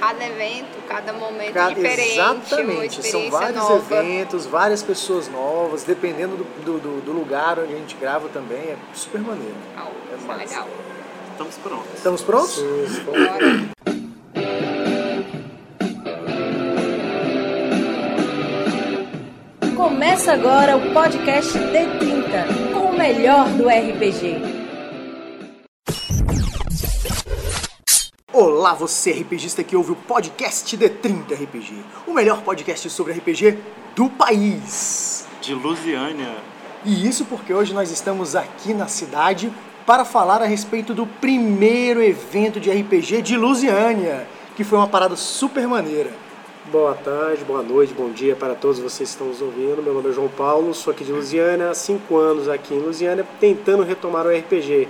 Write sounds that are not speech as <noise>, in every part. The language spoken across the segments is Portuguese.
cada evento, cada momento Cada- diferente, Exatamente, são experiência vários nova. eventos, várias pessoas novas, dependendo do, do, do- do lugar onde a gente grava também, é super maneiro. Legal, É massa. legal. Estamos prontos. Estamos prontos? Bora. Começa agora o podcast D30, com o melhor do RPG. Olá, você RPGista que ouve o podcast D30 RPG, o melhor podcast sobre RPG do país. De Lusiânia. E isso porque hoje nós estamos aqui na cidade para falar a respeito do primeiro evento de RPG de Lusiânia, que foi uma parada super maneira. Boa tarde, boa noite, bom dia para todos vocês que estão nos ouvindo. Meu nome é João Paulo, sou aqui de Lusiana, há 5 anos aqui em Lusiana, tentando retomar o RPG,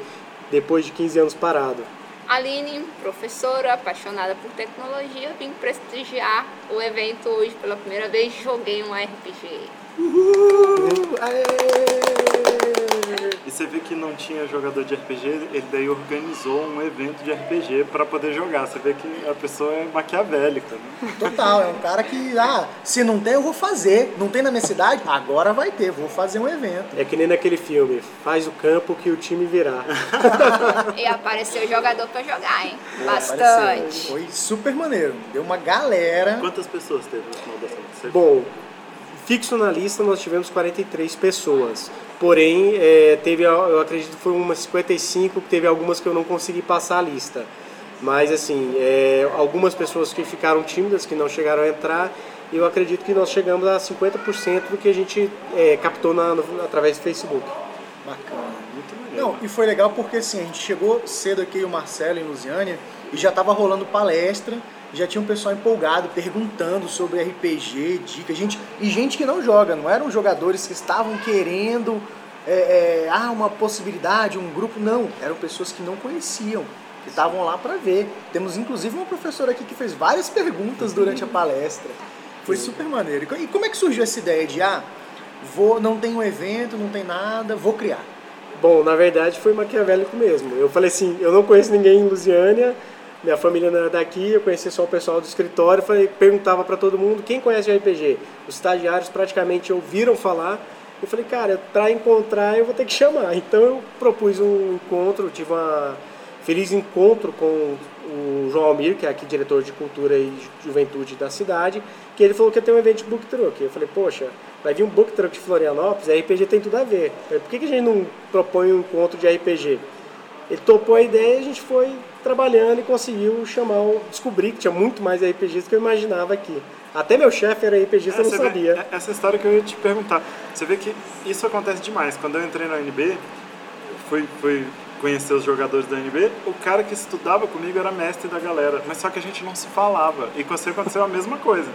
depois de 15 anos parado. Aline, professora, apaixonada por tecnologia, vim prestigiar o evento hoje pela primeira vez. Joguei um RPG. Uhul! Aê! E você vê que não tinha jogador de RPG, ele daí organizou um evento de RPG para poder jogar. Você vê que a pessoa é maquiavélica, né? Total, é um cara que, ah, se não tem, eu vou fazer. Não tem na minha cidade? Agora vai ter, vou fazer um evento. É que nem naquele filme, faz o campo que o time virá. <laughs> E apareceu jogador pra jogar, hein? Apareceu. Bastante. Foi super maneiro. Deu uma galera. Quantas pessoas teve no final? Você- Bom, fixo na lista nós tivemos 43 pessoas. Porém, é, teve, eu acredito que foi umas 55, que teve algumas que eu não consegui passar a lista. Mas, assim, é, algumas pessoas que ficaram tímidas, que não chegaram a entrar, e eu acredito que nós chegamos a 50% do que a gente é, captou na- no- através do Facebook. Bacana. Muito maneiro. Não, e foi legal porque assim, a gente chegou cedo aqui, o Marcelo em Lusiânia, e já tava rolando palestra, já tinha um pessoal empolgado, perguntando sobre RPG, dicas, gente, e gente que não joga, não eram jogadores que estavam querendo é, é, ah, uma possibilidade, um grupo, não, eram pessoas que não conheciam, que estavam lá para ver. Temos inclusive uma professora aqui que fez várias perguntas durante a palestra. Foi super maneiro. E como é que surgiu essa ideia de, ah, vou, não tem um evento, não tem nada, vou criar? Bom, na verdade foi maquiavélico mesmo. Eu falei assim, eu não conheço ninguém em Lusiânia, minha família não é daqui, eu conheci só o pessoal do escritório, falei, perguntava para todo mundo quem conhece RPG. Os estagiários praticamente ouviram falar. Eu falei, cara, para encontrar eu vou ter que chamar. Então eu propus um encontro, tive uma feliz encontro com o João Almir, que é aqui diretor de cultura e juventude da cidade, que ele falou que ia ter um evento de book truck. Eu falei, poxa, vai vir um book truck de Florianópolis, RPG tem tudo a ver. Falei, Por que, que a gente não propõe um encontro de RPG? Ele topou a ideia e a gente foi trabalhando e conseguiu chamar, o- descobrir que tinha muito mais RPGs do que eu imaginava aqui. Até meu chefe era RPGista, eu não você vê, sabia. é- essa história que eu ia te perguntar. Você vê que isso acontece demais. Quando eu entrei na UNB, fui, fui conhecer os jogadores da UNB, o cara que estudava comigo era mestre da galera, mas só que a gente não se falava. E com você aconteceu a mesma coisa.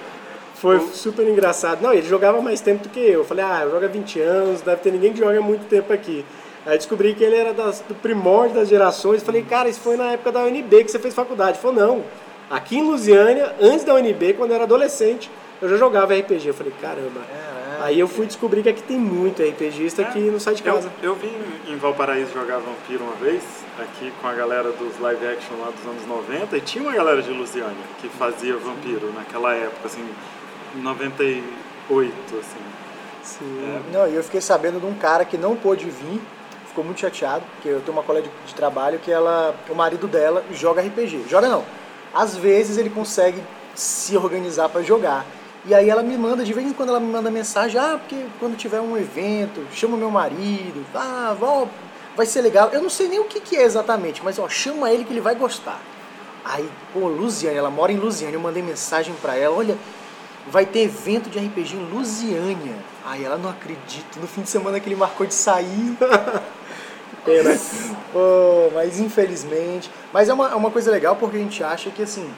Foi super engraçado. Não, ele jogava mais tempo do que eu. Eu falei, ah, há 20 anos, deve ter ninguém que joga muito tempo aqui. Aí descobri que ele era das, do primórdio das gerações. Falei, cara, isso foi na época da UNB que você fez faculdade. Ele falou, não. Aqui em Lusiânia, antes da UNB, quando eu era adolescente, eu já jogava RPG. Eu falei, caramba. Aí eu fui descobrir que aqui tem muito RPGista que não sai de casa. Eu, eu vim em Valparaíso jogar Vampiro uma vez, aqui com a galera dos live action lá dos anos 90, e tinha uma galera de Lusiânia que fazia Vampiro naquela época, assim, 98, assim. Sim. Não, e eu fiquei sabendo de um cara que não pôde vir, ficou muito chateado, porque eu tenho uma colega de, de trabalho que ela, o marido dela joga RPG. Joga não. Às vezes ele consegue se organizar para jogar. E aí ela me manda, de vez em quando ela me manda mensagem, ah, porque quando tiver um evento, chama meu marido, ah, vó, vai ser legal. Eu não sei nem o que, que é exatamente, mas ó, chama ele que ele vai gostar. Aí, pô, Lusiane, ela mora em Lusiane, eu mandei mensagem pra ela, olha, vai ter evento de RPG em Lusiânia. Aí ela não acredita, no fim de semana que ele marcou de sair. <laughs> <laughs> Mas infelizmente. Mas é uma, é uma coisa legal porque a gente acha que assim,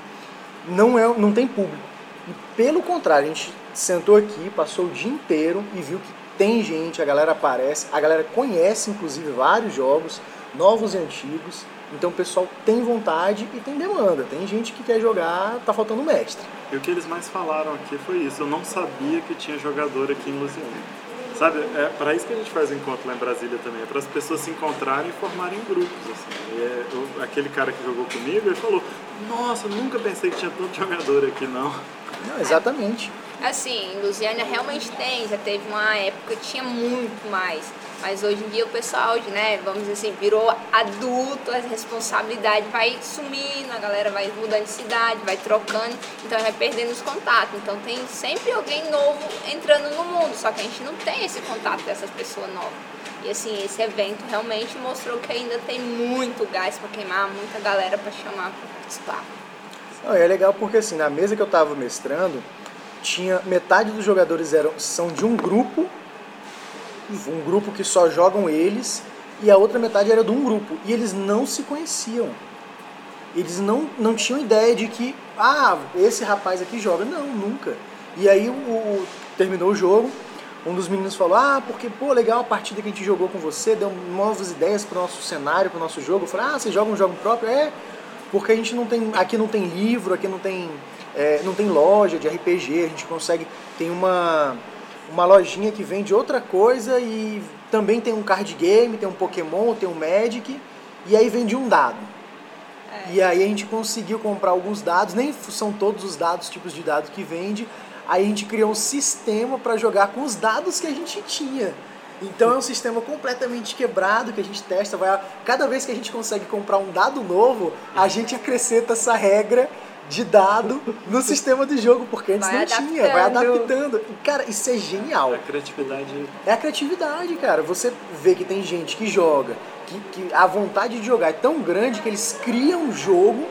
não, é, não tem público. E pelo contrário, a gente sentou aqui, passou o dia inteiro e viu que tem gente, a galera aparece, a galera conhece inclusive vários jogos, novos e antigos. Então o pessoal tem vontade e tem demanda. Tem gente que quer jogar, tá faltando mestre. E o que eles mais falaram aqui foi isso. Eu não sabia que tinha jogador aqui em Lusiânia. Sabe, é para isso que a gente faz o encontro lá em Brasília também, é para as pessoas se encontrarem e formarem grupos. Assim. E é, o- aquele cara que jogou comigo, ele falou, nossa, nunca pensei que tinha tanto jogador aqui, não. Não, exatamente. Assim, em Lusiânia realmente tem, já teve uma época que tinha muito mais. Mas hoje em dia o pessoal, né, vamos dizer assim, virou adulto, a responsabilidade vai sumindo, a galera vai mudando de cidade, vai trocando, então vai perdendo os contatos. Então tem sempre alguém novo entrando no mundo, só que a gente não tem esse contato dessas pessoas novas. E assim, esse evento realmente mostrou que ainda tem muito gás para queimar, muita galera para chamar para participar. Não, é legal porque assim, na mesa que eu tava mestrando, tinha metade dos jogadores eram, são de um grupo, um grupo que só jogam eles, e a outra metade era de um grupo. E eles não se conheciam. Eles não, não tinham ideia de que, ah, esse rapaz aqui joga. Não, nunca. E aí o, o- terminou o jogo, um dos meninos falou, ah, porque, pô, legal a partida que a gente jogou com você, deu novas ideias pro nosso cenário, pro nosso jogo. Eu falei, ah, você joga um jogo próprio? É, porque a gente não tem, aqui não tem livro, aqui não tem, é, não tem loja de RPG, a gente consegue, tem uma, uma lojinha que vende outra coisa e também tem um card game, tem um Pokémon, tem um Magic, e aí vende um dado. E aí a gente conseguiu comprar alguns dados, nem são todos os dados, tipos de dados que vende. Aí a gente criou um sistema para jogar com os dados que a gente tinha. Então é um sistema completamente quebrado que a gente testa. Vai, cada vez que a gente consegue comprar um dado novo, a gente acrescenta essa regra de dado no sistema do jogo, porque antes Vai não tinha, vai adaptando. adaptando. E, cara, isso é genial. A criatividade É a criatividade, cara. Você vê que tem gente que joga, que, que a vontade de jogar é tão grande que eles criam um jogo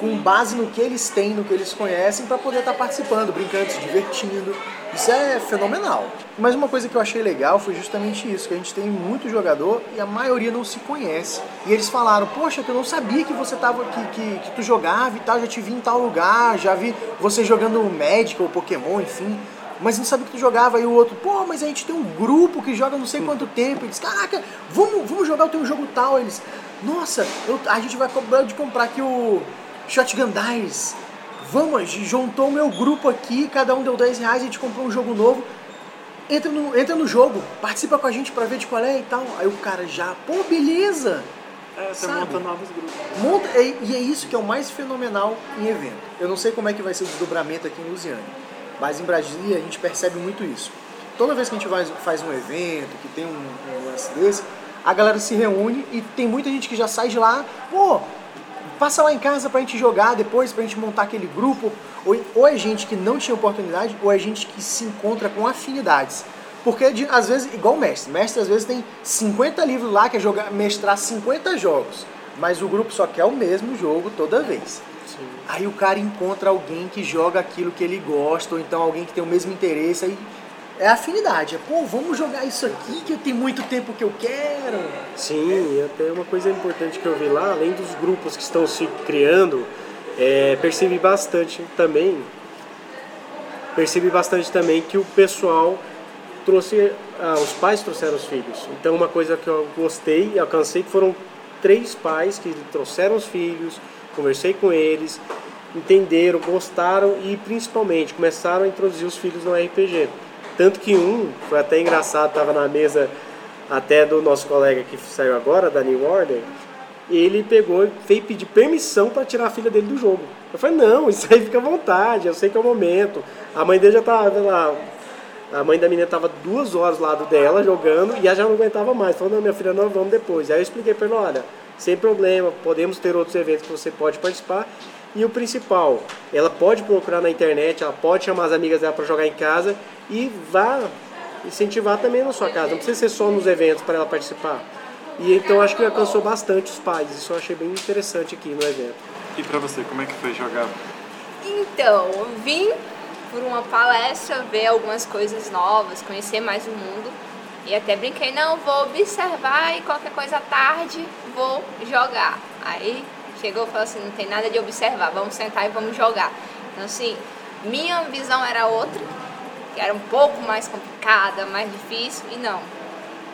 com base no que eles têm, no que eles conhecem, para poder estar participando, brincando, se divertindo. Isso é fenomenal. Mas uma coisa que eu achei legal foi justamente isso, que a gente tem muito jogador e a maioria não se conhece. E eles falaram, poxa, que eu não sabia que você tava, que, que, que tu jogava e tal, já te vi em tal lugar, já vi você jogando Magic ou Pokémon, enfim mas não sabia que tu jogava. Aí o outro, pô, mas a gente tem um grupo que joga não sei quanto tempo. Eles, caraca, vamos, vamos jogar o teu jogo tal. Eles, nossa, eu- a gente vai cobrar de comprar aqui o Shotgun Dice. Vamos, a gente juntou o meu grupo aqui, cada um deu 10 reais, a gente comprou um jogo novo. Entra no, entra no jogo, participa com a gente pra ver de qual é e tal. Aí o cara já, pô, beleza. é, você Sabe? monta novos grupos. Monta, e, e é isso que é o mais fenomenal em evento. Eu não sei como é que vai ser o desdobramento aqui em Lusiane, mas em Brasília a gente percebe muito isso. Toda vez que a gente faz, faz um evento, que tem um, um lance desse, a galera se reúne e tem muita gente que já sai de lá, pô, passa lá em casa pra gente jogar depois, pra gente montar aquele grupo. Ou, ou é gente que não tinha oportunidade, ou é gente que se encontra com afinidades. Porque de- às vezes, igual o mestre, mestre às vezes tem 50 livros lá, quer jogar, mestrar 50 jogos, mas o grupo só quer o mesmo jogo toda vez. Aí o cara encontra alguém que joga aquilo que ele gosta, ou então alguém que tem o mesmo interesse, aí é afinidade. É, pô, vamos jogar isso aqui que tem muito tempo que eu quero. Sim, e até uma coisa importante que eu vi lá, além dos grupos que estão se criando, é, percebi bastante também, percebi bastante também que o pessoal trouxe, ah, os pais trouxeram os filhos. Então uma coisa que eu gostei e alcancei que foram três pais que trouxeram os filhos, conversei com eles, entenderam, gostaram e principalmente começaram a introduzir os filhos no RPG. Tanto que um, foi até engraçado, estava na mesa até do nosso colega que saiu agora, da New Order, ele pegou e veio pedir permissão para tirar a filha dele do jogo. Eu falei, não, <laughs> isso aí fica à vontade, eu sei que é o momento. A mãe dele já estava lá, a mãe da menina estava duas horas do lado dela jogando e ela já não aguentava mais. Falou, não, minha filha, nós vamos depois. Aí eu expliquei para ela, olha, sem problema, podemos ter outros eventos que você pode participar. E o principal, ela pode procurar na internet, ela pode chamar as amigas dela para jogar em casa e vá incentivar também na sua casa. Não precisa ser só nos eventos para ela participar. E então acho que alcançou bastante os pais. Isso eu achei bem interessante aqui no evento. E pra você, como é que foi jogar? Então, eu vim por uma palestra ver algumas coisas novas, conhecer mais o mundo. E até brinquei, não, vou observar e qualquer coisa à tarde vou jogar. Aí chegou e falou assim, não tem nada de observar, vamos sentar e vamos jogar. Então assim, minha visão era outra, que era um pouco mais complicada, mais difícil, e não.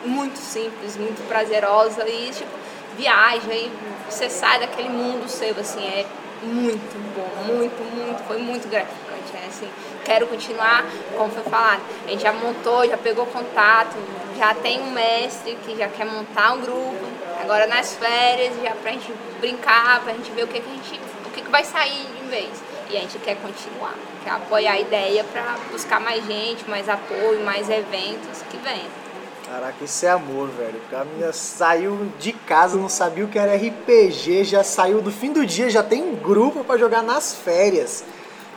Muito simples, muito prazerosa e tipo, viaja e você sai daquele mundo seu, assim, é muito bom, muito, muito, foi muito gratificante. É assim, quero continuar, como foi falado. A gente já montou, já pegou contato, já tem um mestre que já quer montar um grupo. Agora nas férias, já pra gente brincar, pra gente ver o que, que a gente. o que, que vai sair de vez. E a gente quer continuar, quer apoiar a ideia para buscar mais gente, mais apoio, mais eventos que venham. Caraca, isso é amor, velho. A menina saiu de casa, não sabia o que era RPG, já saiu do fim do dia, já tem grupo para jogar nas férias.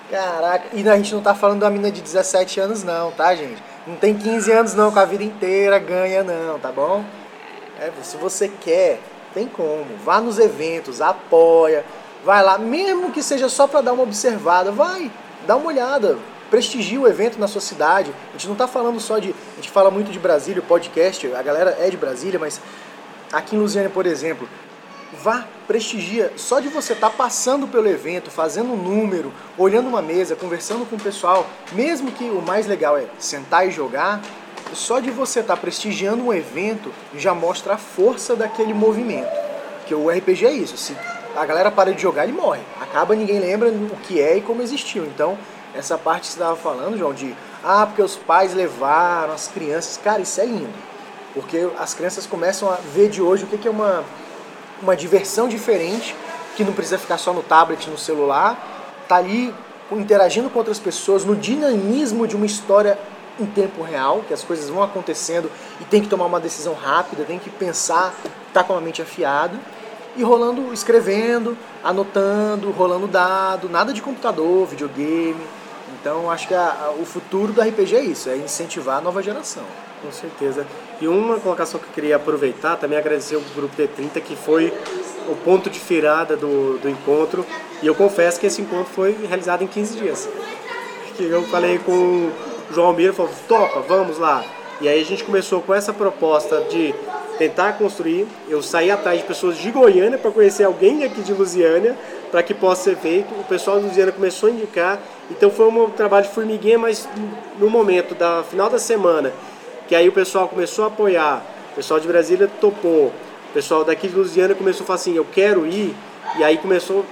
Caraca, e a gente não tá falando da menina de 17 anos não, tá, gente? Não tem 15 anos não, com a vida inteira ganha não, tá bom? É, se você quer, tem como. Vá nos eventos, apoia, vai lá, mesmo que seja só para dar uma observada, vai, dá uma olhada, prestigie o evento na sua cidade. A gente não está falando só de. A gente fala muito de Brasília, podcast, a galera é de Brasília, mas aqui em Lusiana, por exemplo, vá, prestigia. Só de você estar tá passando pelo evento, fazendo um número, olhando uma mesa, conversando com o pessoal, mesmo que o mais legal é sentar e jogar, só de você estar tá prestigiando um evento já mostra a força daquele movimento. Que o RPG é isso. Se a galera para de jogar, ele morre. Acaba, ninguém lembra o que é e como existiu. Então, essa parte que você estava falando, João, de ah, porque os pais levaram as crianças. Cara, isso é lindo. Porque as crianças começam a ver de hoje o que é uma, uma diversão diferente, que não precisa ficar só no tablet, no celular. Tá ali interagindo com outras pessoas, no dinamismo de uma história em tempo real, que as coisas vão acontecendo e tem que tomar uma decisão rápida, tem que pensar, tá com a mente afiada e rolando, escrevendo, anotando, rolando dado, nada de computador, videogame. Então acho que a, a, o futuro do RPG é isso, é incentivar a nova geração. Com certeza. E uma colocação que eu queria aproveitar, também agradecer o Grupo D30, que foi o ponto de virada do, do encontro. E eu confesso que esse encontro foi realizado em 15 dias. Que eu falei com João Almir, falou, topa, vamos lá. E aí a gente começou com essa proposta de tentar construir. Eu saí atrás de pessoas de Goiânia para conhecer alguém aqui de Lusiânia para que possa ser feito. O pessoal de Lusiânia começou a indicar. Então foi um trabalho de formiguinha, mas no momento da final da semana, que aí o pessoal começou a apoiar, o pessoal de Brasília topou, o pessoal daqui de Lusiânia começou a falar assim, eu quero ir, e aí começou,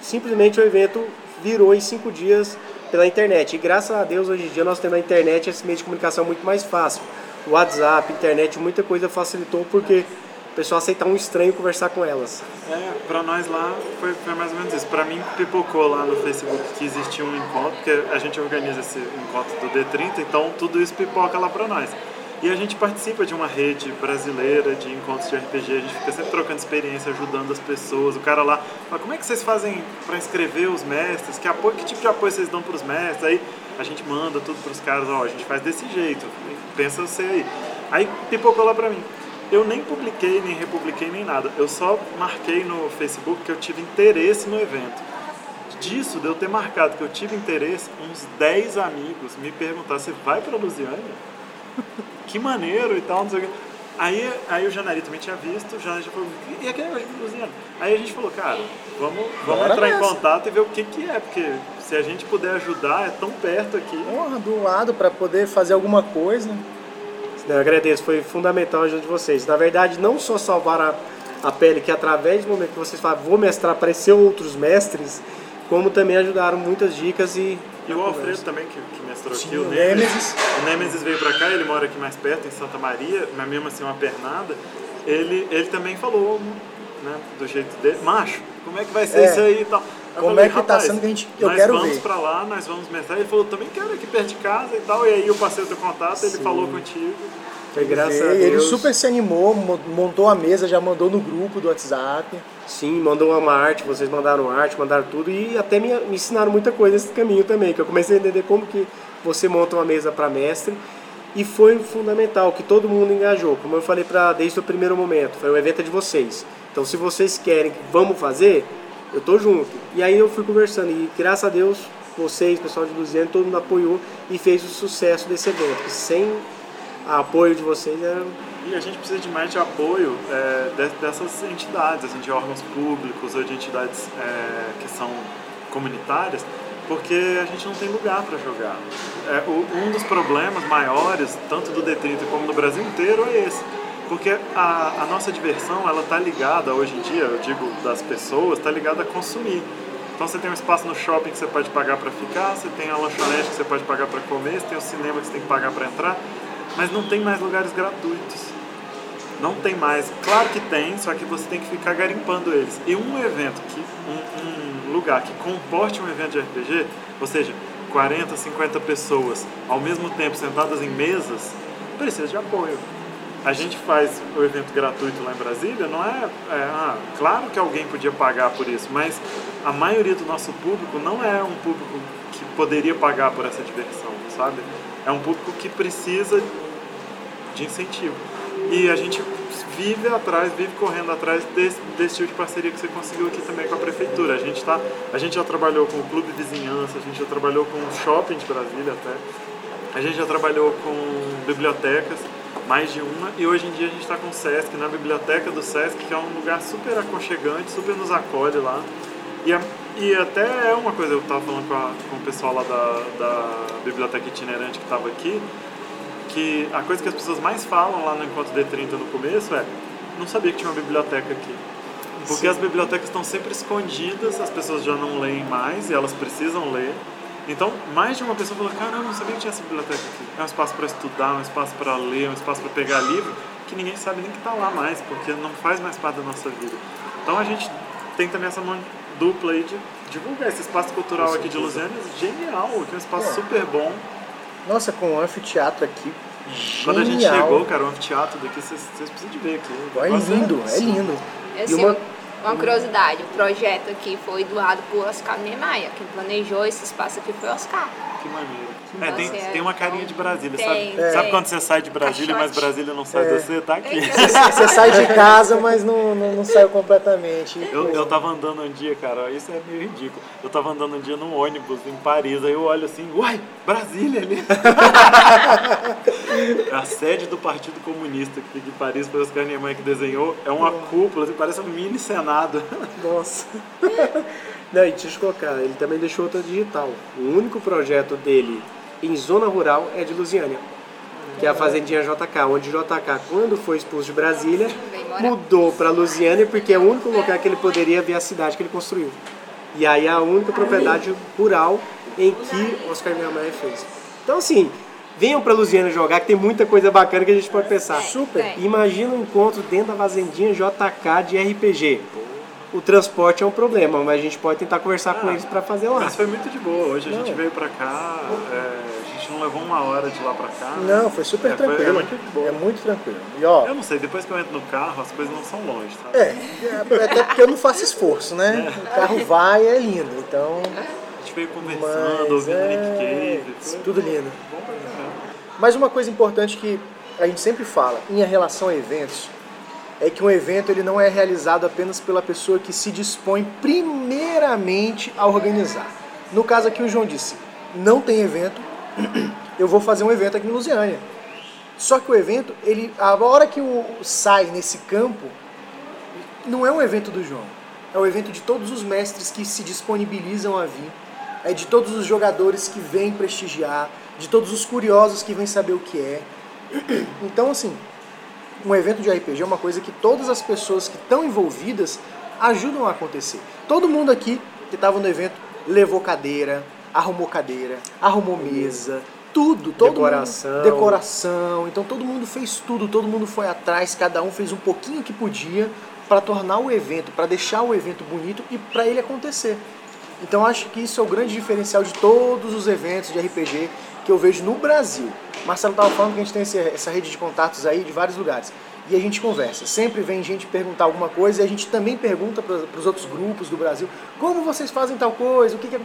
simplesmente o evento virou em cinco dias pela internet. E graças a Deus hoje em dia nós temos a internet, esse meio de comunicação muito mais fácil. WhatsApp, internet, muita coisa facilitou porque o pessoal aceitar um estranho conversar com elas. É, pra nós lá foi, foi mais ou menos isso. Pra mim, pipocou lá no Facebook que existia um encontro, porque a gente organiza esse encontro do D30, então tudo isso pipoca lá pra nós. E a gente participa de uma rede brasileira de encontros de RPG, a gente fica sempre trocando experiência, ajudando as pessoas. O cara lá fala, como é que vocês fazem para inscrever os mestres? Que, apoio, que tipo de apoio vocês dão para os mestres? Aí a gente manda tudo para os caras, ó, a gente faz desse jeito, pensa você aí. Aí pipocou lá para mim. Eu nem publiquei, nem republiquei, nem nada. Eu só marquei no Facebook que eu tive interesse no evento. Disso, de eu ter marcado que eu tive interesse, uns 10 amigos me perguntaram, você vai para Lusiânia? Que maneiro e tal, não sei o que. Aí, aí o Janari também tinha visto, o Janari já falou, e aquele negócio de Lusiana? Aí a gente falou, cara, vamos, vamos entrar em contato e ver o que, que é, porque se a gente puder ajudar, é tão perto aqui. Porra, do lado, para poder fazer alguma coisa. Eu agradeço, foi fundamental a ajuda de vocês. Na verdade, não só salvar a, a pele, que através do momento que vocês falam, vou mestrar, apareceu outros mestres, como também ajudaram muitas dicas e. E o Alfredo também, que, que mestrou Sim, aqui, o Nemesis. O Nemesis veio pra cá, ele mora aqui mais perto, em Santa Maria, mas mesmo assim uma pernada. Ele, ele também falou, né, do jeito dele, macho, como é que vai ser é. isso aí e tal. Eu como falei, é que tá sendo que a gente. Eu nós quero vamos ver. pra lá, nós vamos mestrar. Ele falou, também quero aqui perto de casa e tal. E aí eu passei o teu contato, ele falou contigo. Foi graças Veio, a Deus. Ele super se animou, montou a mesa, já mandou no grupo do WhatsApp. Sim, mandou uma arte, vocês mandaram arte, mandaram tudo e até me, me ensinaram muita coisa nesse caminho também, que eu comecei a entender como que você monta uma mesa para mestre e foi fundamental que todo mundo engajou, como eu falei para desde o primeiro momento, foi o evento de vocês. Então se vocês querem, vamos fazer, eu tô junto. E aí eu fui conversando e graças a Deus vocês, pessoal de Luziano, todo mundo apoiou e fez o sucesso desse evento. Sem apoio de vocês era e a gente precisa de mais de apoio é, dessas entidades, assim, de órgãos públicos ou de entidades é, que são comunitárias, porque a gente não tem lugar para jogar. É, o, um dos problemas maiores, tanto do D30 como do Brasil inteiro, é esse. Porque a, a nossa diversão, ela está ligada, hoje em dia, eu digo das pessoas, está ligada a consumir. Então você tem um espaço no shopping que você pode pagar para ficar, você tem a lanchonete que você pode pagar para comer, você tem o cinema que você tem que pagar para entrar, mas não tem mais lugares gratuitos. Não tem mais. Claro que tem, só que você tem que ficar garimpando eles. E um evento, que, um, um lugar que comporte um evento de RPG, ou seja, 40, 50 pessoas ao mesmo tempo sentadas em mesas, precisa de apoio. A gente faz o evento gratuito lá em Brasília, não é, é ah, claro que alguém podia pagar por isso, mas a maioria do nosso público não é um público que poderia pagar por essa diversão, sabe? É um público que precisa de incentivo. E a gente vive atrás, vive correndo atrás desse, desse tipo de parceria que você conseguiu aqui também com a prefeitura. A gente, tá, a gente já trabalhou com o Clube Vizinhança, a gente já trabalhou com o Shopping de Brasília até, a gente já trabalhou com bibliotecas, mais de uma, e hoje em dia a gente está com o Sesc, na biblioteca do Sesc, que é um lugar super aconchegante, super nos acolhe lá. E, a, e até é uma coisa, eu estava falando com, a, com o pessoal lá da, da biblioteca itinerante que estava aqui, que a coisa que as pessoas mais falam lá no Encontro D30 no começo é não sabia que tinha uma biblioteca aqui. Porque Sim. as bibliotecas estão sempre escondidas, as pessoas já não leem mais e elas precisam ler. Então, mais de uma pessoa falou: Caramba, não sabia que tinha essa biblioteca aqui. É um espaço para estudar, um espaço para ler, um espaço para pegar livro, que ninguém sabe nem que está lá mais, porque não faz mais parte da nossa vida. Então, a gente tem também essa mão dupla aí de divulgar esse espaço cultural aqui de Lusiana, genial, que é um espaço é. super bom. Nossa, com o anfiteatro aqui, Genial. Quando a gente chegou, cara, o anfiteatro daqui, vocês, vocês precisam de ver aqui. É lindo, é lindo. Esse, e uma, uma curiosidade, o projeto aqui foi doado por Oscar Niemeyer. Quem planejou esse espaço aqui foi Oscar. Que maneiro. É, tem, tem uma carinha de Brasília, tem, sabe? É. Sabe quando você sai de Brasília, Caixote. mas Brasília não sai é. de você? Tá aqui. <laughs> Você sai de casa, mas não, não, não saiu completamente. Eu, eu tava andando um dia, cara, isso é meio ridículo. Eu tava andando um dia num ônibus em Paris, aí eu olho assim, uai, Brasília ali. <laughs> a sede do Partido Comunista que fica em Paris, foi Oscar Niemeyer que desenhou, é uma cúpula, assim, parece um mini senado. Nossa. <laughs> Não, e deixa eu colocar, ele também deixou outra digital. O único projeto dele em zona rural é de Lusiânia, que é a fazendinha JK, onde JK, quando foi expulso de Brasília, mudou para Lusiânia porque é o único lugar que ele poderia ver a cidade que ele construiu. E aí é a única propriedade rural em que Oscar Niemeyer fez. Então assim, venham para Lusiana jogar, que tem muita coisa bacana que a gente pode pensar. Super. Imagina um encontro dentro da fazendinha JK de RPG o transporte é um problema, mas a gente pode tentar conversar ah, com eles para fazer lá. Mas foi muito de boa. Hoje a gente veio para cá, é, a gente não levou uma hora de lá para cá. Não, foi super é, tranquilo. Foi, é, muito é, muito tranquilo. E, ó, eu não sei, depois que eu entro no carro, as coisas não são longe, sabe? É, é até porque eu não faço esforço, né? É. O carro vai e é lindo, então... A gente veio conversando, mas ouvindo Nick é Cave. Foi tudo lindo. Bom pra Mas uma coisa importante que a gente sempre fala, em relação a eventos, é que um evento ele não é realizado apenas pela pessoa que se dispõe primeiramente a organizar. No caso aqui o João disse, não tem evento, <clears throat> eu vou fazer um evento aqui em Lusiânia. Só que o evento, ele, a hora que o sai nesse campo, não é um evento do João. É o um evento de todos os mestres que se disponibilizam a vir, é de todos os jogadores que vêm prestigiar, de todos os curiosos que vêm saber o que é. <clears throat> Então, assim, um evento de RPG é uma coisa que todas as pessoas que estão envolvidas ajudam a acontecer. Todo mundo aqui que estava no evento levou cadeira, arrumou cadeira, arrumou mesa, tudo, todo decoração. Mundo, decoração. Então todo mundo fez tudo, todo mundo foi atrás, cada um fez um pouquinho que podia para tornar o evento, para deixar o evento bonito e para ele acontecer. Então acho que isso é o grande diferencial de todos os eventos de RPG que eu vejo no Brasil. Marcelo estava falando que a gente tem esse, essa rede de contatos aí de vários lugares. E a gente conversa. Sempre vem gente perguntar alguma coisa e a gente também pergunta para os outros grupos do Brasil como vocês fazem tal coisa, o que, que é...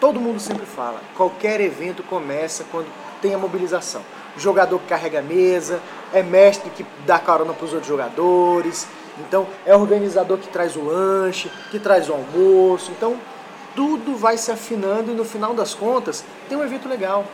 Todo mundo sempre fala. Qualquer evento começa quando tem a mobilização. Jogador que carrega a mesa, é mestre que dá carona para os outros jogadores, então é organizador que traz o lanche, que traz o almoço. Então tudo vai se afinando e no final das contas tem um evento legal.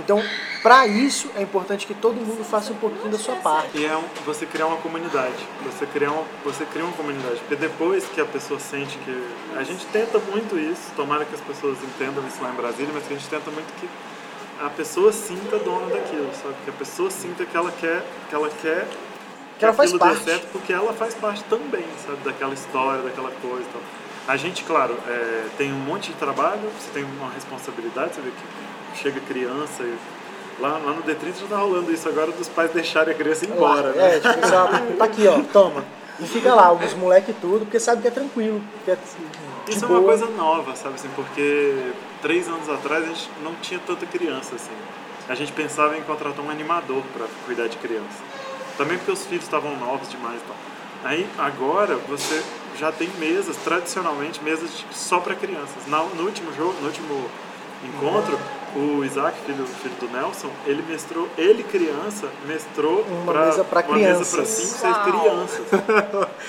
Então, para isso, é importante que todo mundo faça um pouquinho da sua parte. E é um, você criar uma comunidade. Você, criar uma, você cria uma comunidade. Porque depois que a pessoa sente que. A gente tenta muito isso, tomara que as pessoas entendam isso lá em Brasília, mas que a gente tenta muito que a pessoa sinta dona daquilo, sabe? Que a pessoa sinta que ela quer. Que ela quer que ela faz parte. certo porque ela faz parte também, sabe? Daquela história, daquela coisa e tal. A gente, claro, é, tem um monte de trabalho, você tem uma responsabilidade, você vê que chega criança e lá, lá no D30 já tá rolando isso agora dos pais deixarem a criança ir embora, Lá, né? É, tipo, só, tá aqui, ó, toma. E fica lá, os moleque tudo, porque sabe que é tranquilo. Que é de Isso é boa. uma coisa nova, sabe assim, porque três anos atrás a gente não tinha tanta criança assim. A gente pensava em contratar um animador para cuidar de criança. Também porque os filhos estavam novos demais e tal. Aí agora você já tem mesas, tradicionalmente mesas de- só para crianças. No último jogo, no último encontro, o Isaac, filho, filho do Nelson, ele mestrou, ele criança, mestrou Uma pra, mesa mesa crianças. para cinco, seis crianças.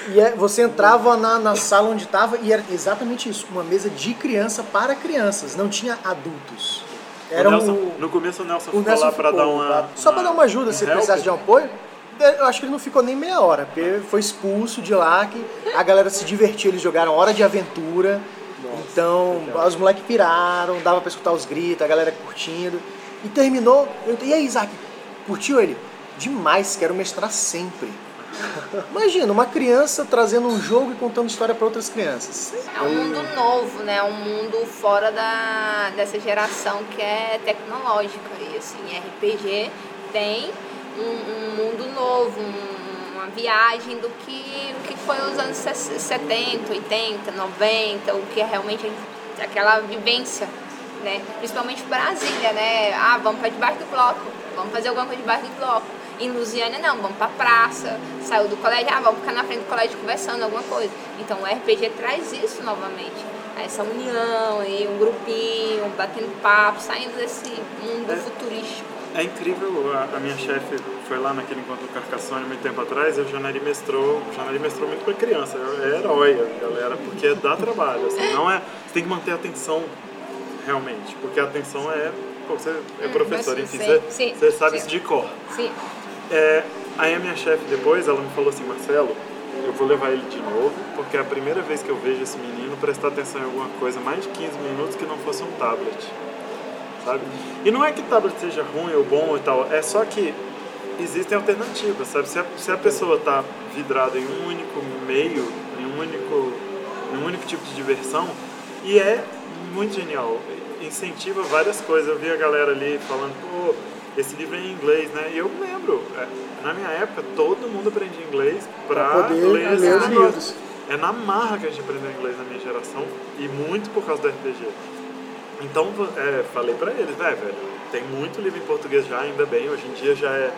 <laughs> E é, você entrava na, na sala onde estava e era exatamente isso, uma mesa de criança para crianças, não tinha adultos. Era o Nelson, um, no começo o Nelson o ficou Nelson lá para dar uma? Só para dar uma ajuda, se um help. precisasse de um apoio. Eu acho que ele não ficou nem meia hora, porque foi expulso de lá, que a galera se divertiu, eles jogaram Hora de Aventura. Então, os moleques piraram, dava pra escutar os gritos, a galera curtindo. E terminou, eu, e aí, Isaac, curtiu ele? Demais, quero mestrar sempre. <laughs> Imagina, uma criança trazendo um jogo e contando história para outras crianças. É um mundo novo, né? Um mundo fora da, dessa geração que é tecnológica. E assim, RPG tem um, um mundo novo, um- uma viagem do que, o que foi os anos 70, 80, 90, o que é realmente aquela vivência, né? Principalmente Brasília, né? Ah, vamos para debaixo do bloco, vamos fazer alguma coisa debaixo do bloco. Em Lusiana não, vamos pra praça, saiu do colégio, ah, vamos ficar na frente do colégio conversando, alguma coisa. Então o RPG traz isso novamente. Essa união e um grupinho, batendo papo, saindo desse mundo É. futurístico. É incrível, a, a minha chefe foi lá naquele encontro do Carcassonne muito tempo atrás, e o Janari mestrou, o Janari mestrou muito pra criança, é herói a galera, porque dá trabalho, assim, não é, você tem que manter a atenção realmente, porque a atenção é, pô, você é Hum, professor, enfim, você, sim, você sabe sim. isso de cor. Sim. É, aí a minha chefe depois, ela me falou assim, Marcelo, eu vou levar ele de novo, porque é a primeira vez que eu vejo esse menino prestar atenção em alguma coisa mais de 15 minutos que não fosse um tablet. Sabe? E não é que tablet seja ruim ou bom e tal, é só que existem alternativas, sabe? Se a, se a pessoa está vidrada em um único meio, em um único, em um único tipo de diversão, e é muito genial, incentiva várias coisas. Eu vi a galera ali falando, pô, esse livro é em inglês, né? E eu lembro, é, na minha época, todo mundo aprendia inglês para ler ler esses os livros. É na marra que a gente aprendeu inglês na minha geração e muito por causa do RPG. Então, é, falei pra eles, é, velho, tem muito livro em português já, ainda bem, hoje em dia já é,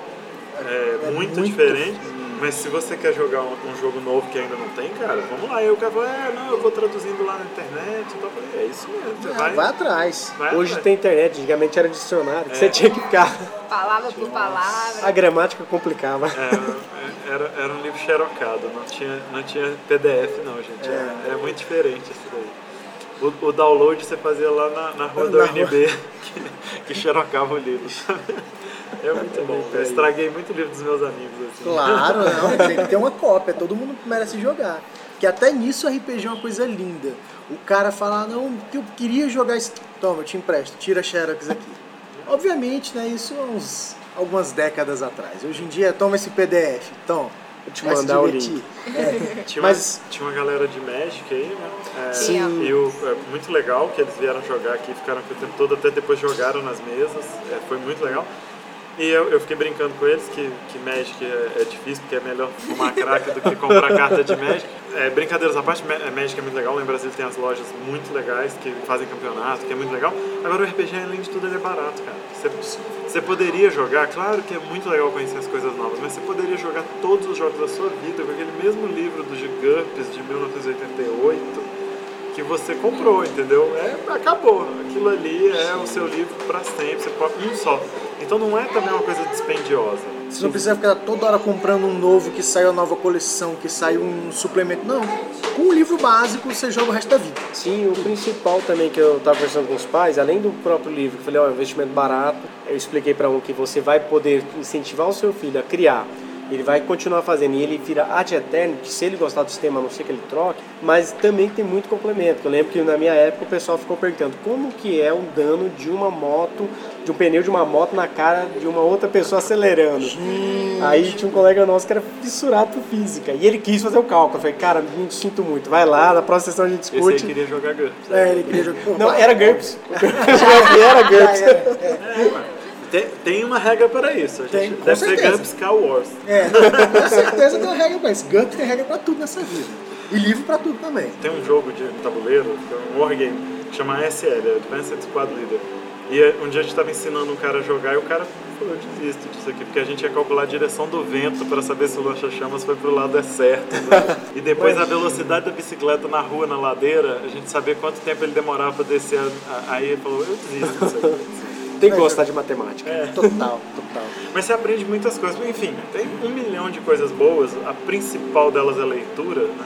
é É muito, muito- diferente, mas se você quer jogar um, um jogo novo que ainda não tem, cara, vamos lá. E o cara falou, é, não, eu vou traduzindo lá na internet, então eu falei, é isso mesmo, Ah, vai, vai atrás. vai Hoje atrás. tem internet, antigamente era dicionário, que É. você tinha que ficar. Palavra por palavra. A gramática complicava. É, era, era um livro xerocado, não tinha, não tinha PDF não, gente. É, é muito diferente isso daí. O, o download você fazia lá na, na rua da Na UNB, <laughs> que, que xerocava o livro. É muito bom. Eu estraguei muito o livro dos meus amigos. Assim. Claro, <laughs> não, tem que ter uma cópia, todo mundo merece jogar. Que até nisso o RPG é uma coisa linda. O cara fala, não, que eu queria jogar isso. Toma, eu te empresto, tira a Xerox aqui. <laughs> Obviamente, né, isso há uns, algumas décadas atrás. Hoje em dia, toma esse PDF, toma. Vou te mandar o link. É. Tinha, Mas- uma, tinha uma galera de Magic aí, né? É, Sim. E o, é muito legal que eles vieram jogar aqui, ficaram aqui o tempo todo, até depois jogaram nas mesas, é, foi muito legal. E eu, eu fiquei brincando com eles que, que Magic é, é difícil, porque é melhor fumar crack do que comprar carta de Magic. É, brincadeiras à parte, Ma- é, Magic é muito legal, lá em Brasília tem as lojas muito legais que fazem campeonato, que é muito legal. Agora o RPG, além de tudo, ele é barato, cara. Você, você poderia jogar, claro que é muito legal conhecer as coisas novas, mas você poderia jogar todos os jogos da sua vida com aquele mesmo livro do GURPS de 1988 que você comprou, entendeu? É, acabou. Aquilo ali é o seu livro para sempre, você pode um só. Então não é também uma coisa dispendiosa. Você não precisa ficar toda hora comprando um novo que saiu a nova coleção, que saiu um suplemento. Não. Com um livro básico você joga o resto da vida. Sim, o principal também que eu estava conversando com os pais, além do próprio livro, que eu falei, ó, é um investimento barato, eu expliquei para um que você vai poder incentivar o seu filho a criar Ele vai continuar fazendo e ele vira ad eterno, que se ele gostar do sistema, a não ser que ele troque, mas também tem muito complemento. Eu lembro que na minha época o pessoal ficou perguntando como que é um dano de uma moto, de um pneu de uma moto na cara de uma outra pessoa acelerando. Aí tinha um colega nosso que era fissurado por física e ele quis fazer o cálculo. Eu falei, cara, me sinto muito, vai lá, na próxima sessão a gente Esse aí discute. queria jogar GURPS. É, ele queria jogar. Não, era GURPS. <laughs> O GURPS era GURPS. <laughs> Tem, tem uma regra para isso. A gente Tem, deve ser certeza. GURPS Cow Wars. É, com certeza tem uma regra pra isso. GURPS tem regra pra tudo nessa vida. E livro pra tudo também. Tem um jogo de tabuleiro, é um wargame, que chama ASL, Advanced Squad Leader. E eh, um dia a gente estava ensinando um cara a jogar e o cara falou, eu desisto disso aqui, porque a gente ia calcular a direção do vento para saber se o lança-chamas foi pro lado é certo. né? E depois a velocidade da bicicleta na rua, na ladeira, a gente sabia quanto tempo ele demorava para descer. Aí ele falou, eu desisto disso aqui. Tem que gostar de matemática. Total, total. Mas você aprende muitas coisas. Enfim, tem um milhão de coisas boas. A principal delas é a leitura. Né?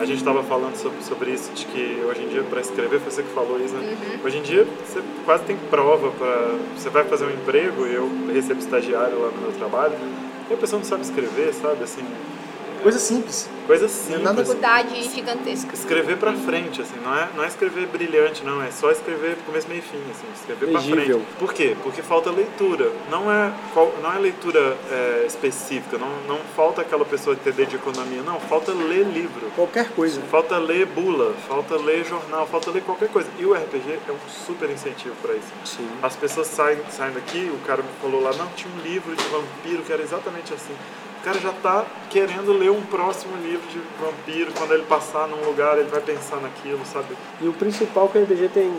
A gente estava falando sobre, sobre isso, de que hoje em dia, para escrever, foi você que falou isso, né? Hoje em dia, você quase tem prova para. Você vai fazer um emprego, e eu recebo estagiário lá no meu trabalho, e a pessoa não sabe escrever, sabe? Assim, Coisa simples. coisa simples. nada- Dificuldade gigantesca. Escrever pra frente, assim, não é, não é escrever brilhante, não, é só escrever começo, meio e fim, assim, escrever pra Legível. frente. Por quê? Porque falta leitura. Não é, não é leitura é, específica, não, não falta aquela pessoa entender de economia, não, falta ler livro. Qualquer coisa. Falta ler bula, falta ler jornal, falta ler qualquer coisa. E o RPG é um super incentivo para isso. Sim. As pessoas saem, saem daqui, o cara me falou lá, não, tinha um livro de vampiro que era exatamente assim. O cara já tá querendo ler um próximo livro de vampiro, quando ele passar num lugar, ele vai pensar naquilo, sabe? E o principal que o RPG tem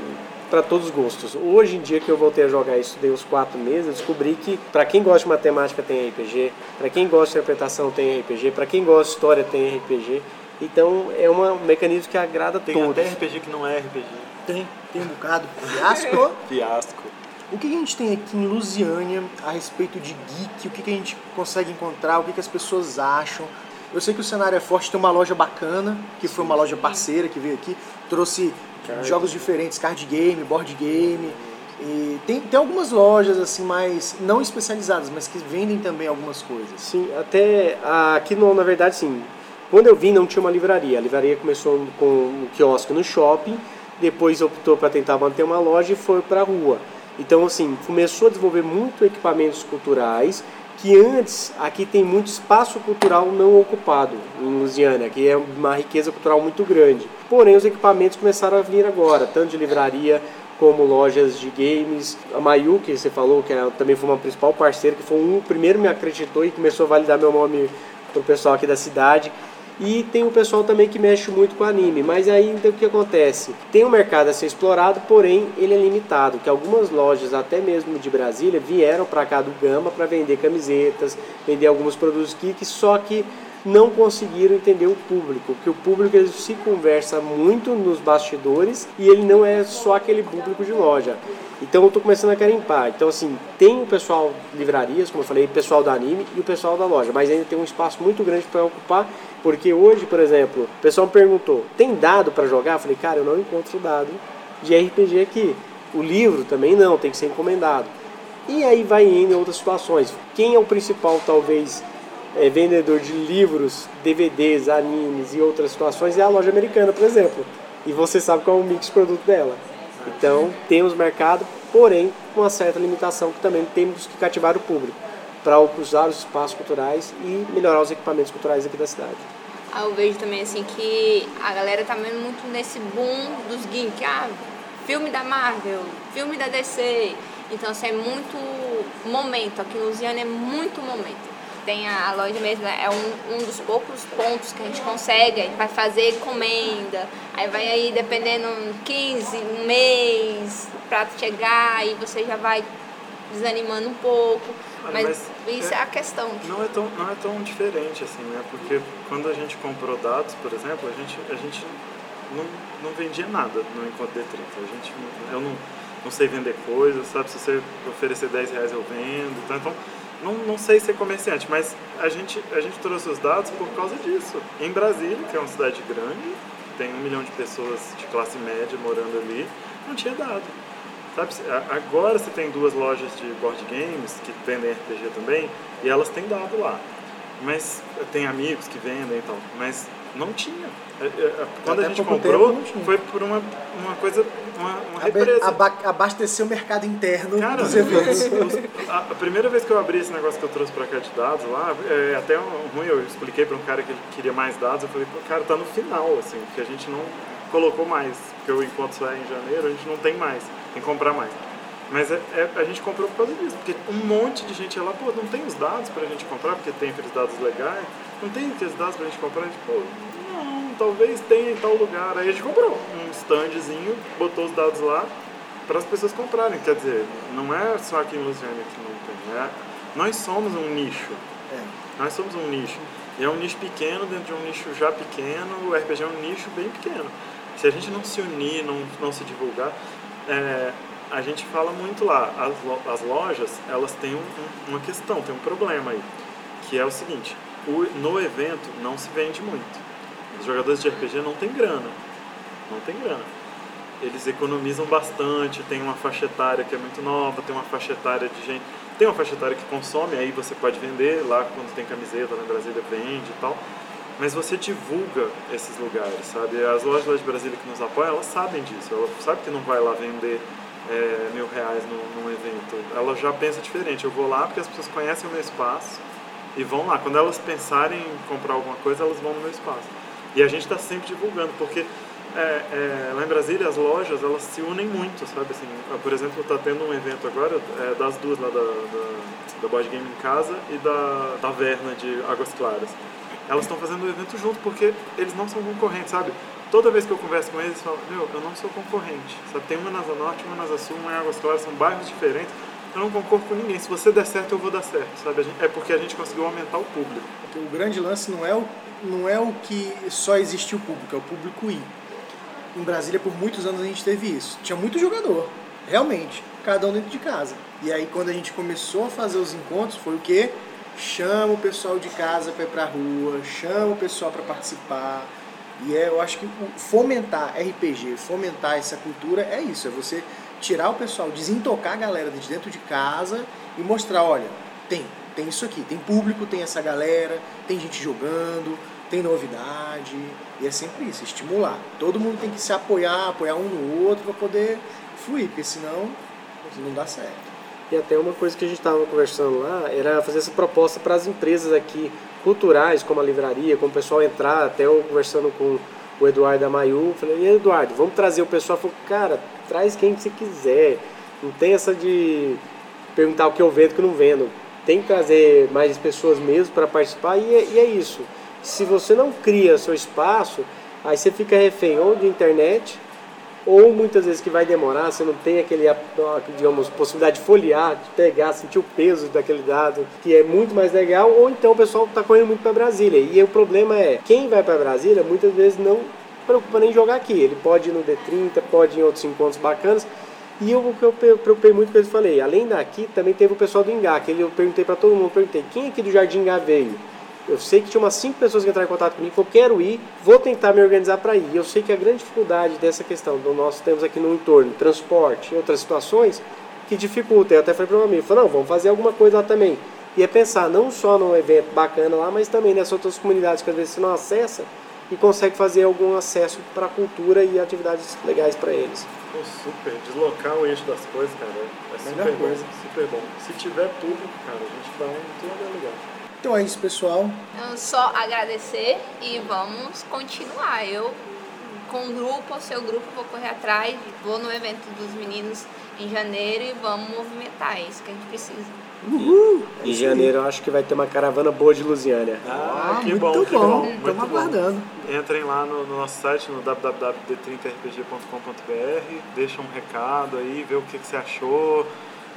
para todos os gostos. Hoje em dia que eu voltei a jogar e estudei uns quatro meses, eu descobri que para quem gosta de matemática tem RPG, para quem gosta de interpretação tem RPG, para quem gosta de história tem RPG. Então é uma- um mecanismo que agrada a Tem todos. até RPG que não é RPG. Tem, tem um bocado. Fiasco. <laughs> Fiasco. O que a gente tem aqui em Lusiânia a respeito de geek? O que a gente consegue encontrar? O que as pessoas acham? Eu sei que o cenário é forte, tem uma loja bacana, que foi uma loja parceira que veio aqui, trouxe jogos diferentes, card game, board game. E tem, tem algumas lojas assim mais não especializadas, mas que vendem também algumas coisas. Sim, até aqui no, na verdade sim. Quando eu vim não tinha uma livraria. A livraria começou com um quiosque no shopping, depois optou para tentar manter uma loja e foi para a rua. Então assim, começou a desenvolver muito equipamentos culturais que antes aqui tem muito espaço cultural não ocupado em Lusiana, que é uma riqueza cultural muito grande. Porém, os equipamentos começaram a vir agora, tanto de livraria como lojas de games. A Mayu, que você falou, que também foi uma principal parceira, que foi um o primeiro me acreditou e começou a validar meu nome pro pessoal aqui da cidade. E tem o pessoal também que mexe muito com anime, mas aí então, o que acontece? Tem um mercado a ser explorado, porém ele é limitado, que algumas lojas, até mesmo de Brasília, vieram para cá do Gama para vender camisetas, vender alguns produtos geek, só que não conseguiram entender o público, que o público ele se conversa muito nos bastidores e ele não é só aquele público de loja. Então eu estou começando a carimpar. Então assim, tem o pessoal de livrarias, como eu falei, o pessoal do anime e o pessoal da loja, mas ainda tem um espaço muito grande para ocupar, porque hoje, por exemplo, o pessoal me perguntou, tem dado para jogar? Eu falei, cara, eu não encontro dado de RPG aqui. O livro também não, tem que ser encomendado. E aí vai indo em outras situações. Quem é o principal, talvez, é, vendedor de livros, DVDs, animes e outras situações é a loja americana, por exemplo. E você sabe qual é o mix produto dela. Então, temos mercado, porém, com uma certa limitação que também temos que cativar o público para usar os espaços culturais e melhorar os equipamentos culturais aqui da cidade. Ah, eu vejo também assim que a galera tá muito nesse boom dos geek. Ah, filme da Marvel, filme da DC. Então assim, é muito momento. Aqui em Lusiana é muito momento. Tem a, a loja mesmo, né? é um, um dos poucos pontos que a gente consegue, a gente vai fazer encomenda, aí vai aí dependendo 15, um mês pra chegar, e você já vai desanimando um pouco. Mas, mas isso é, é- a questão. Não é, tão, não é tão diferente assim, né? Porque quando a gente comprou dados, por exemplo, a gente, a gente não, não vendia nada no Encontro D30. A gente, eu não, não sei vender coisas, sabe? Se você oferecer 10 reais eu vendo. Então, então não, não sei ser comerciante, mas a gente, a gente trouxe os dados por causa disso. Em Brasília, que é uma cidade grande, tem um milhão de pessoas de classe média morando ali, não tinha dado. Sabe, agora você tem duas lojas de board games que vendem RPG também e elas têm dado lá. mas tem amigos que vendem e tal, mas não tinha. É, é, Quando Até a gente comprou, tempo foi por uma, uma coisa, uma, uma represa. aba- abastecer o mercado interno Cara, dos eventos. <laughs> os- a, primeira vez que eu abri esse negócio que eu trouxe pra cá de dados lá, é até ruim, eu expliquei pra um cara que ele queria mais dados, eu falei, cara, tá no final, assim, porque a gente não colocou mais, porque o encontro só é em janeiro, a gente não tem mais, tem que comprar mais. Mas é, é- a gente comprou por causa disso, porque um monte de gente ia lá, pô, não tem os dados pra gente comprar, porque tem aqueles dados legais, não tem aqueles dados pra gente comprar, a gente, pô, não, talvez tenha em tal lugar. Aí a gente comprou um standzinho, botou os dados lá para as pessoas comprarem. Quer dizer, não é só aqui em Lusiana que não tem, é, nós somos um nicho. É. Nós somos um nicho. E é um nicho pequeno dentro de um nicho já pequeno, o RPG é um nicho bem pequeno. Se a gente não se unir, não, não se divulgar, é, a gente fala muito lá, as, lo- as lojas, elas têm um- um- uma questão, tem um problema aí, que é o seguinte, o- no evento não se vende muito. Os jogadores de RPG não têm grana, não tem grana. Eles economizam bastante, tem uma faixa etária que é muito nova, tem uma faixa etária de gente. Tem uma faixa etária que consome, aí você pode vender lá quando tem camiseta na Brasília, vende e tal. Mas você divulga esses lugares, sabe? As lojas lá de Brasília que nos apoiam, elas sabem disso. Ela sabe que não vai lá vender é, mil reais num, num evento. Ela já pensa diferente. Eu vou lá porque as pessoas conhecem o meu espaço e vão lá. Quando elas pensarem em comprar alguma coisa, elas vão no meu espaço. E a gente está sempre divulgando, porque é, é, lá em Brasília as lojas elas se unem muito, sabe? Assim, por exemplo, está tendo um evento agora é, das duas lá da, da, da Board Game em Casa e da, da Verna de Águas Claras. Elas estão fazendo o evento junto porque eles não são concorrentes, sabe? Toda vez que eu converso com eles, eles falam: Meu, eu não sou concorrente, sabe? Tem uma na Asa Norte, uma na Asa Sul, uma em Águas Claras, são bairros diferentes. Eu não concordo com ninguém. Se você der certo, eu vou dar certo, sabe? A É porque a gente conseguiu aumentar o público. O grande lance não é o, não é o que só existe o público, é o público ir. Em Brasília, por muitos anos, a gente teve isso. Tinha muito jogador, realmente, cada um dentro de casa. E aí, quando a gente começou a fazer os encontros, foi o quê? Chama o pessoal de casa para ir pra rua, chama o pessoal para participar. E é, eu acho que fomentar RPG, fomentar essa cultura é isso, é você tirar o pessoal, desintocar a galera de dentro de casa e mostrar, olha, tem, tem isso aqui, tem público, tem essa galera, tem gente jogando, tem novidade, e é sempre isso, estimular. Todo mundo tem que se apoiar, apoiar um no outro para poder fluir, porque senão não dá certo. E até uma coisa que a gente estava conversando lá era fazer essa proposta para as empresas aqui culturais, como a livraria, como o pessoal entrar. Até eu conversando com o Eduardo da Mayu, falei, e Eduardo, vamos trazer o pessoal? Falei, cara, traz quem você quiser. Não tem essa de perguntar o que eu vendo o que eu não vendo. Tem que trazer mais pessoas mesmo para participar e é, e é isso. Se você não cria seu espaço, aí você fica refém ou de internet ou muitas vezes que vai demorar, você não tem aquele, digamos, possibilidade de folhear, de pegar, sentir o peso daquele dado, que é muito mais legal, ou então o pessoal está correndo muito para Brasília. E o problema é, quem vai para Brasília muitas vezes não preocupa nem em jogar aqui. Ele pode ir no D30, pode ir em outros encontros bacanas. E eu, o que eu pe- preocupei muito que eu falei, além daqui, também teve o pessoal do Ingá, que eu perguntei para todo mundo, perguntei, quem aqui do Jardim Ingá veio? Eu sei que tinha umas cinco pessoas que entraram em contato comigo, falaram, quero ir, vou tentar me organizar para ir. E eu sei que a grande dificuldade dessa questão do nós temos aqui no entorno, transporte e outras situações, que dificulta. Eu até falei para um amigo, falei, não, vamos fazer alguma coisa lá também. E é pensar não só num evento bacana lá, mas também nessas outras comunidades que às vezes você não acessa e consegue fazer algum acesso para a cultura e atividades legais para eles. Pô, super, deslocar o eixo das coisas, cara, é super Melhor bom, coisa. super bom. Se tiver público, cara, a gente vai em todo é legal. Então é isso, pessoal. Então, só agradecer e vamos continuar. Eu, com o grupo, o seu grupo, vou correr atrás, vou no evento dos meninos em janeiro e vamos movimentar. É isso que a gente precisa. Em janeiro eu acho que vai ter uma caravana boa de Lusiânia. Ah, que muito bom, que bom. Estamos aguardando. Entrem lá no, no nosso site, no www.d30rpg.com.br, deixa um recado aí, vê o que, que você achou.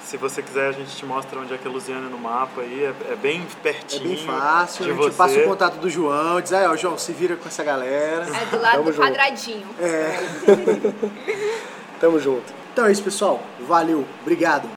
Se você quiser, a gente te mostra onde é que é Lusiana no mapa aí, é, é bem É pertinho. bem fácil. de A gente você. passa o contato do João, diz, aí, ó, João, se vira com essa galera. É do lado Tamo do junto. quadradinho. <laughs> Tamo junto. Então é isso, pessoal. Valeu. Obrigado.